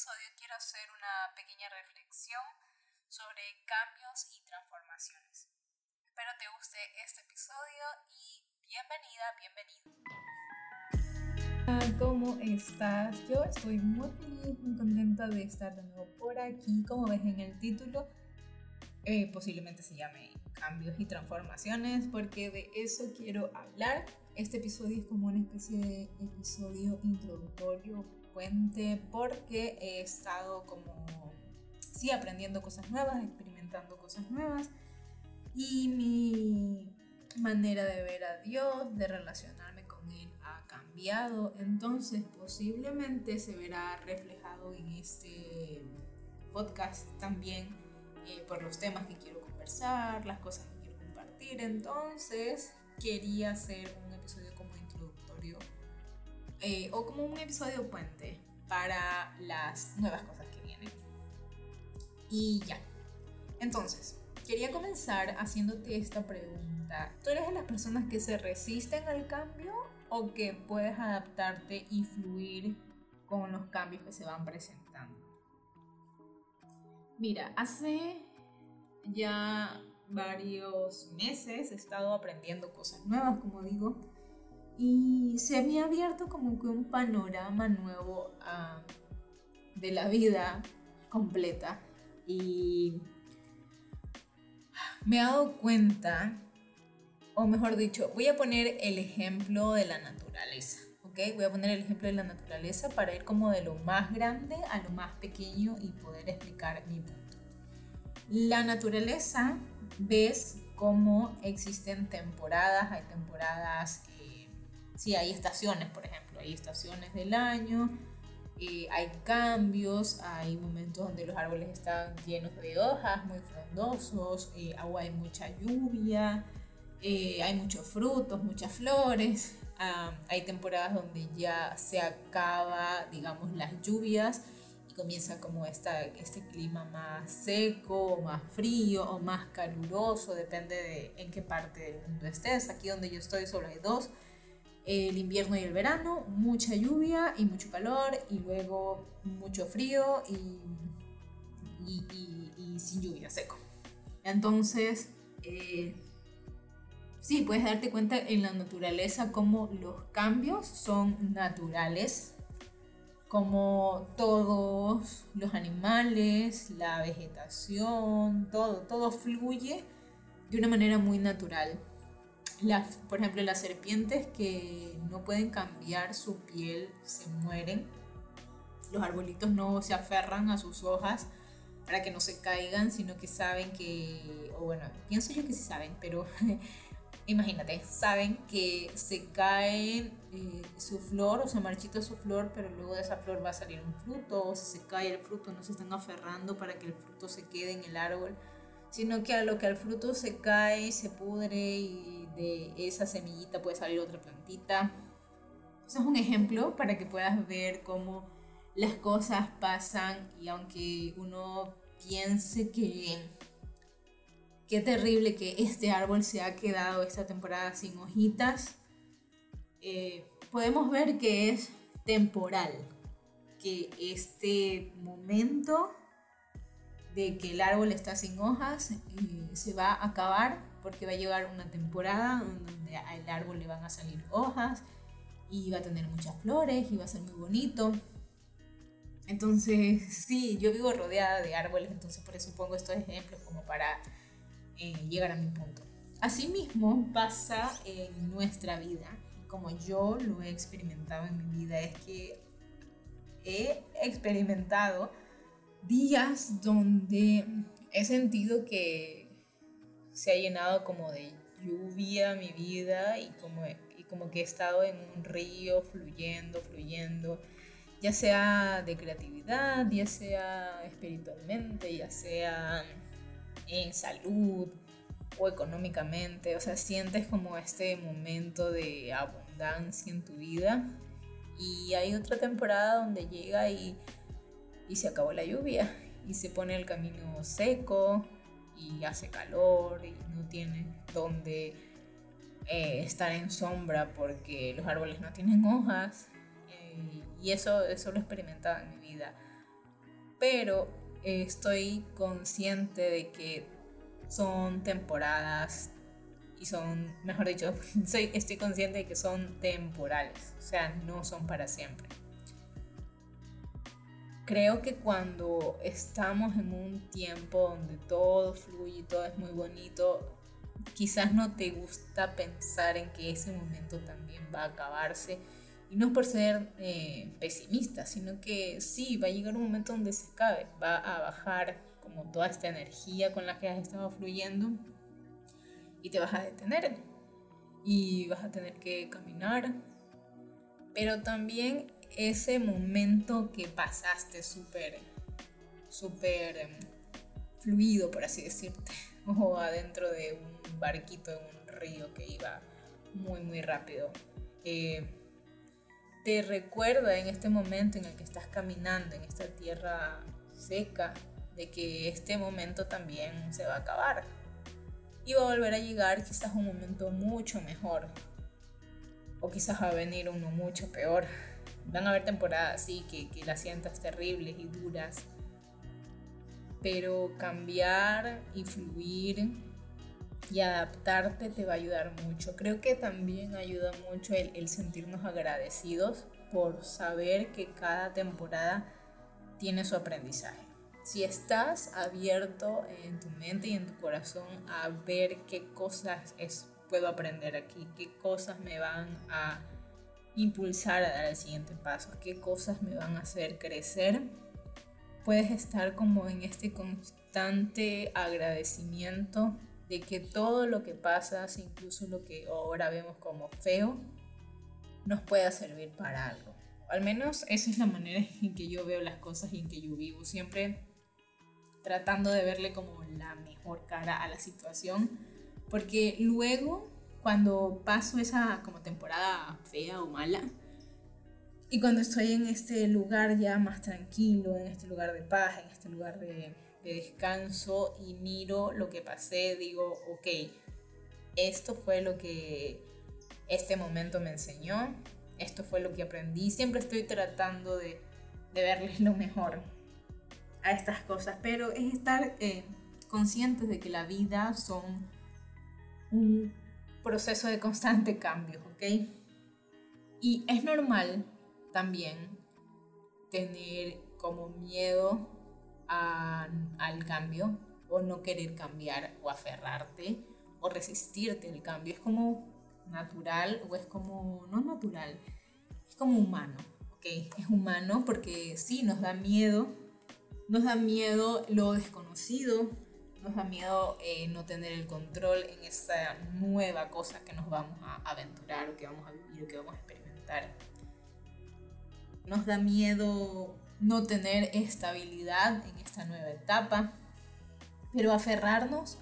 episodio quiero hacer una pequeña reflexión sobre cambios y transformaciones. Espero te guste este episodio y bienvenida, bienvenido. ¿Cómo estás? Yo estoy muy feliz, muy contenta de estar de nuevo por aquí. Como ves en el título, eh, posiblemente se llame cambios y transformaciones porque de eso quiero hablar. Este episodio es como una especie de episodio introductorio, puente, porque he estado como, sí, aprendiendo cosas nuevas, experimentando cosas nuevas y mi manera de ver a Dios, de relacionarme con Él ha cambiado. Entonces posiblemente se verá reflejado en este podcast también eh, por los temas que quiero conversar, las cosas que quiero compartir. Entonces quería hacer un episodio eh, o como un episodio puente para las nuevas cosas que vienen. Y ya. Entonces, quería comenzar haciéndote esta pregunta. ¿Tú eres de las personas que se resisten al cambio o que puedes adaptarte y fluir con los cambios que se van presentando? Mira, hace ya varios meses he estado aprendiendo cosas nuevas, como digo, y se me ha abierto como que un panorama nuevo uh, de la vida completa. Y me he dado cuenta, o mejor dicho, voy a poner el ejemplo de la naturaleza. ¿ok? Voy a poner el ejemplo de la naturaleza para ir como de lo más grande a lo más pequeño y poder explicar mi punto. La naturaleza, ves cómo existen temporadas, hay temporadas, sí, hay estaciones, por ejemplo, hay estaciones del año, eh, hay cambios, hay momentos donde los árboles están llenos de hojas, muy frondosos, eh, agua hay mucha lluvia, hay muchos frutos, muchas flores, ah, hay temporadas donde ya se acaba, digamos, las lluvias comienza como esta, este clima más seco, más frío o más caluroso, depende de en qué parte del mundo estés. Aquí donde yo estoy solo hay dos, el invierno y el verano, mucha lluvia y mucho calor y luego mucho frío y, sin lluvia, seco. Entonces, eh, sí, puedes darte cuenta en la naturaleza cómo los cambios son naturales como todos los animales, la vegetación, todo, todo fluye de una manera muy natural. Por ejemplo, las serpientes que no pueden cambiar su piel se mueren. Los arbolitos no se aferran a sus hojas para que no se caigan, sino que saben que, o bueno, pienso yo que sí saben, pero imagínate, saben que se cae eh, su flor o se marchita su flor, pero luego de esa flor va a salir un fruto, o si se cae el fruto, no se están aferrando para que el fruto se quede en el árbol, sino que a lo que el fruto se cae, se pudre y esa semillita puede salir otra plantita. Eso es un ejemplo para que puedas ver cómo las cosas pasan y aunque uno piense que qué terrible que este árbol se ha quedado esta temporada sin hojitas. Eh, podemos ver que es temporal, que este momento de que el árbol está sin hojas eh, se va a acabar porque va a llegar una temporada donde al árbol le van a salir hojas y va a tener muchas flores y va a ser muy bonito. Entonces, sí, yo vivo rodeada de árboles, entonces por eso pongo estos ejemplos como para eh, llegar a mi punto. Asimismo pasa en nuestra vida, como yo lo he experimentado en mi vida, es que he experimentado días donde he sentido que se ha llenado como de lluvia mi vida y como, y como que he estado en un río fluyendo, fluyendo, ya sea de creatividad, ya sea espiritualmente, ya sea en salud o económicamente, o sea, sientes como este momento de abundancia en tu vida. Y hay otra temporada donde llega y, y se acabó la lluvia y se pone el camino seco y hace calor y no tienes donde eh, estar en sombra porque los árboles no tienen hojas eh, y eso, eso lo he experimentado en mi vida pero estoy consciente de que son temporadas y son, mejor dicho, soy, estoy consciente de que son temporales, o sea, no son para siempre. Creo que cuando estamos en un tiempo donde todo fluye y todo es muy bonito, quizás no te gusta pensar en que ese momento también va a acabarse. Y no por ser eh, pesimista, sino que sí, va a llegar un momento donde se acabe, va a bajar como toda esta energía con la que has estado fluyendo y te vas a detener y vas a tener que caminar. Pero también ese momento que pasaste súper, súper em, fluido, por así decirte, o adentro de un barquito en un río que iba muy, muy rápido. Eh, te recuerda en este momento en el que estás caminando en esta tierra seca de que este momento también se va a acabar y va a volver a llegar quizás un momento mucho mejor o quizás va a venir uno mucho peor. Van a haber temporadas, sí, que, que las sientas terribles y duras, pero cambiar y fluir y adaptarte te va a ayudar mucho. Creo que también ayuda mucho el, el, sentirnos agradecidos por saber que cada temporada tiene su aprendizaje si estás abierto en tu mente y en tu corazón a ver qué cosas es, puedo aprender aquí, qué cosas me van a impulsar a dar el siguiente paso, qué cosas me van a hacer crecer, puedes estar como en este constante agradecimiento de que todo lo que pasa, incluso lo que ahora vemos como feo, nos pueda servir para algo. Al menos esa es la manera en que yo veo las cosas y en que yo vivo. Siempre tratando de verle como la mejor cara a la situación, porque luego cuando paso esa como temporada fea o mala, y cuando estoy en este lugar ya más tranquilo, en este lugar de paz, en este lugar de, de descanso y miro lo que pasé, digo, ok, esto fue lo que este momento me enseñó, esto fue lo que aprendí, siempre estoy tratando de, de verles lo mejor a estas cosas, pero es estar eh, conscientes de que la vida son un proceso de constante cambio, ¿ok? Y es normal también tener como miedo al cambio o no querer cambiar o aferrarte o resistirte al cambio. Es como natural o es como, no natural, es como humano, ¿ok? Es humano porque sí, nos da miedo nos da miedo lo desconocido, nos da miedo eh, no tener el control en esa nueva cosa que nos vamos a aventurar o que vamos a vivir o que vamos a experimentar. Nos da miedo no tener estabilidad en esta nueva etapa, pero aferrarnos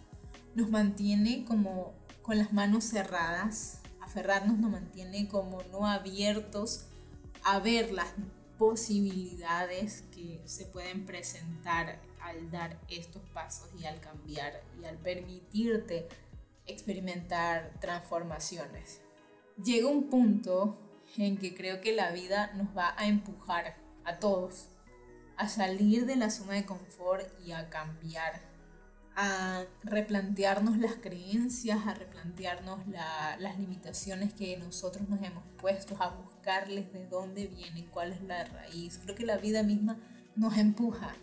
nos mantiene como con las manos cerradas, aferrarnos nos mantiene como no abiertos a ver las posibilidades que se pueden presentar al dar estos pasos y al cambiar y al permitirte experimentar transformaciones. Llega un punto en que creo que la vida nos va a empujar a todos a salir de la zona de confort y a cambiar, a replantearnos las creencias, a replantearnos las limitaciones que nosotros nos hemos puesto, a de dónde vienen, cuál es la raíz. Creo que la vida misma nos empuja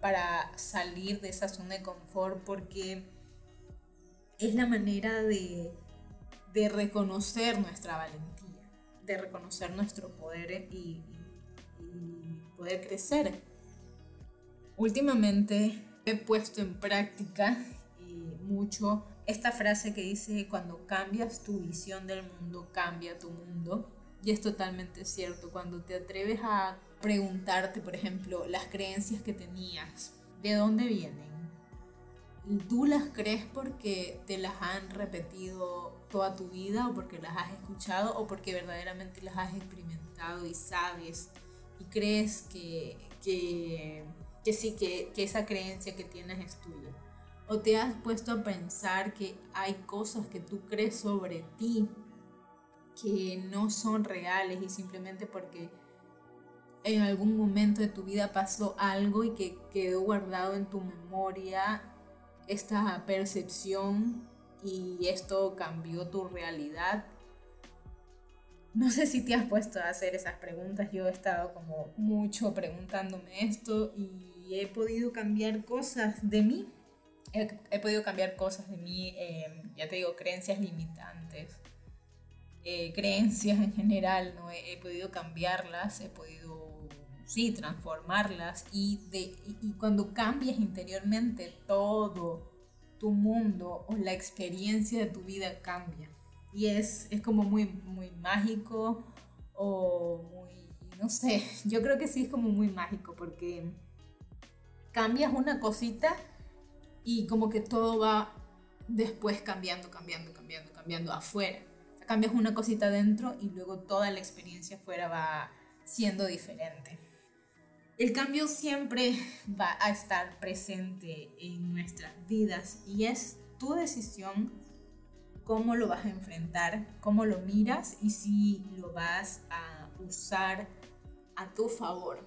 para salir de esa zona de confort porque es la manera de, de reconocer nuestra valentía, de reconocer nuestro poder y, poder crecer. Últimamente he puesto en práctica mucho esta frase que dice, cuando cambias tu visión del mundo, cambia tu mundo. Y es totalmente cierto, cuando te atreves a preguntarte, por ejemplo, las creencias que tenías, ¿de dónde vienen? ¿Tú las crees porque te las han repetido toda tu vida o porque las has escuchado o porque verdaderamente las has experimentado y sabes y crees que, que, sí, que, que esa creencia que tienes es tuya? ¿O te has puesto a pensar que hay cosas que tú crees sobre ti que no son reales y simplemente porque en algún momento de tu vida pasó algo y que quedó guardado en tu memoria esta percepción y esto cambió tu realidad. No sé si te has puesto a hacer esas preguntas, yo he estado como mucho preguntándome esto y he podido cambiar cosas de mí. He, podido cambiar cosas de mí, eh, ya te digo, creencias limitantes, eh, creencias en general, ¿no? he podido cambiarlas, he podido sí, transformarlas y, de, y, cuando cambias interiormente todo tu mundo o la experiencia de tu vida cambia. Y es, es como muy, muy mágico o muy, no sé, yo creo que sí es como muy mágico porque cambias una cosita y como que todo va después cambiando, cambiando, cambiando, cambiando afuera. Cambias una cosita dentro y luego toda la experiencia afuera va siendo diferente. El cambio siempre va a estar presente en nuestras vidas y es tu decisión cómo lo vas a enfrentar, cómo lo miras y si lo vas a usar a tu favor.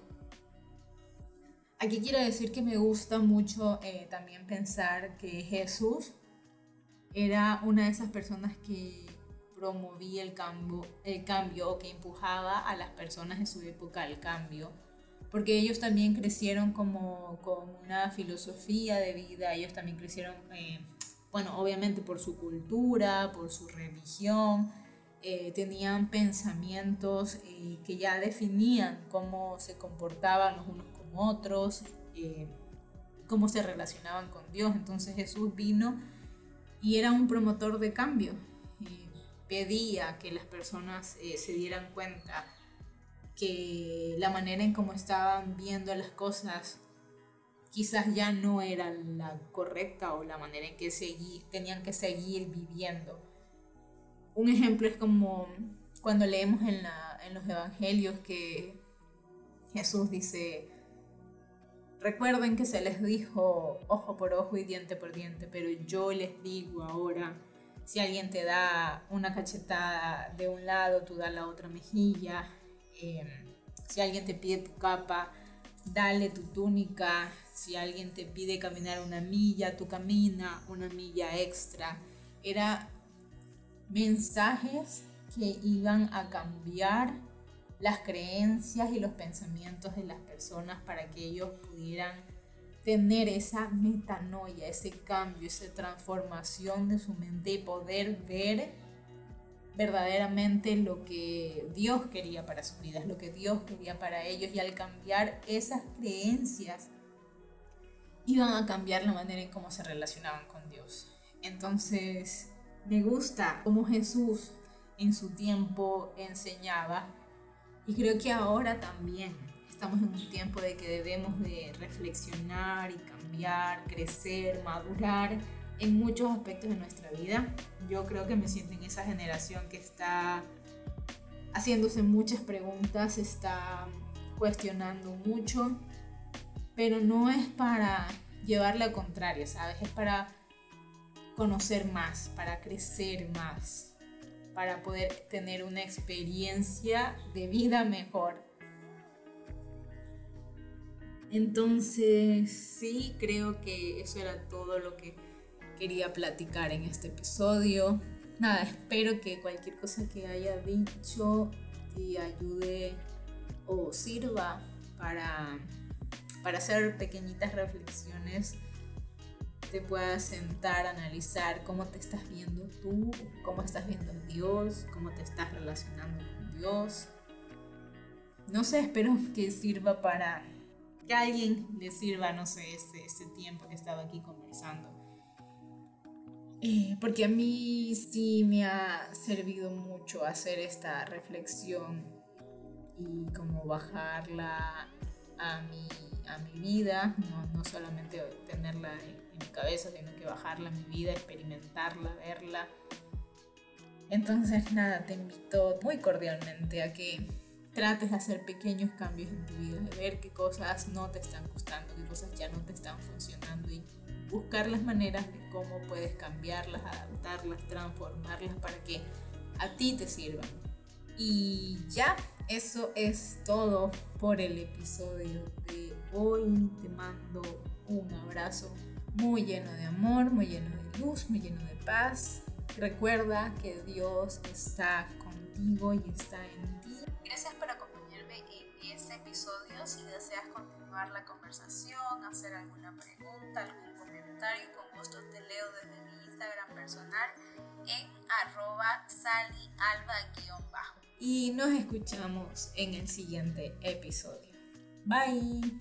Aquí quiero decir que me gusta mucho eh, también pensar que Jesús era una de esas personas que promovía el cambio, el cambio o que empujaba a las personas de su época al cambio porque ellos también crecieron como con una filosofía de vida, ellos también crecieron, eh, bueno, obviamente por su cultura, por su religión, eh, tenían pensamientos eh, que ya definían cómo se comportaban los unos con otros, cómo se relacionaban con Dios. Entonces Jesús vino y era un promotor de cambio, pedía que las personas se dieran cuenta que la manera en cómo estaban viendo las cosas quizás ya no era la correcta o la manera en que tenían que seguir viviendo. Un ejemplo es como cuando leemos en, en los evangelios que Jesús dice, recuerden que se les dijo ojo por ojo y diente por diente, pero yo les digo ahora, si alguien te da una cachetada de un lado, tú da la otra mejilla Em, si alguien te pide tu capa, dale tu túnica. Si alguien te pide caminar una milla, tú camina una milla extra. Era mensajes que iban a cambiar las creencias y los pensamientos de las personas para que ellos pudieran tener esa metanoia, ese cambio, esa transformación de su mente y poder ver verdaderamente lo que Dios quería para sus vidas, lo que Dios quería para ellos y al cambiar esas creencias iban a cambiar la manera en cómo se relacionaban con Dios. Entonces, me gusta cómo Jesús en su tiempo enseñaba y creo que ahora también estamos en un tiempo de que debemos de reflexionar y cambiar, crecer, madurar en muchos aspectos de nuestra vida. Yo creo que me siento en esa generación que está haciéndose muchas preguntas, está cuestionando mucho, pero no es para llevarle a contraria, ¿sabes? Es para conocer más, para crecer más, para poder tener una experiencia de vida mejor. Entonces, sí, creo que eso era todo lo que quería platicar en este episodio. Nada, espero que cualquier cosa que haya dicho te ayude o sirva para, para hacer pequeñitas reflexiones te puedas sentar, analizar cómo te estás viendo tú, cómo estás viendo a Dios, cómo te estás relacionando con Dios. No sé, espero que sirva para que alguien le sirva, no sé, este, este tiempo que estaba aquí conversando. Eh, porque a mí sí me ha servido mucho hacer esta reflexión y como bajarla a mi, a mi vida, no, no solamente tenerla en, mi cabeza, sino que bajarla a mi vida, experimentarla, verla. Entonces, nada, te invito muy cordialmente a que trates de hacer pequeños cambios en tu vida, de ver qué cosas no te están gustando, qué cosas ya no te están funcionando y buscar las maneras de cómo puedes cambiarlas, adaptarlas, transformarlas para que a ti te sirvan. Y ya, eso es todo por el episodio de hoy. Te mando un abrazo muy lleno de amor, muy lleno de luz, muy lleno de paz. Recuerda que Dios está contigo y está en. Gracias por acompañarme en este episodio. Si deseas continuar la conversación, hacer alguna pregunta, algún comentario, con gusto te leo desde mi Instagram personal en arroba salialba-bajo. Y nos escuchamos en el siguiente episodio. Bye.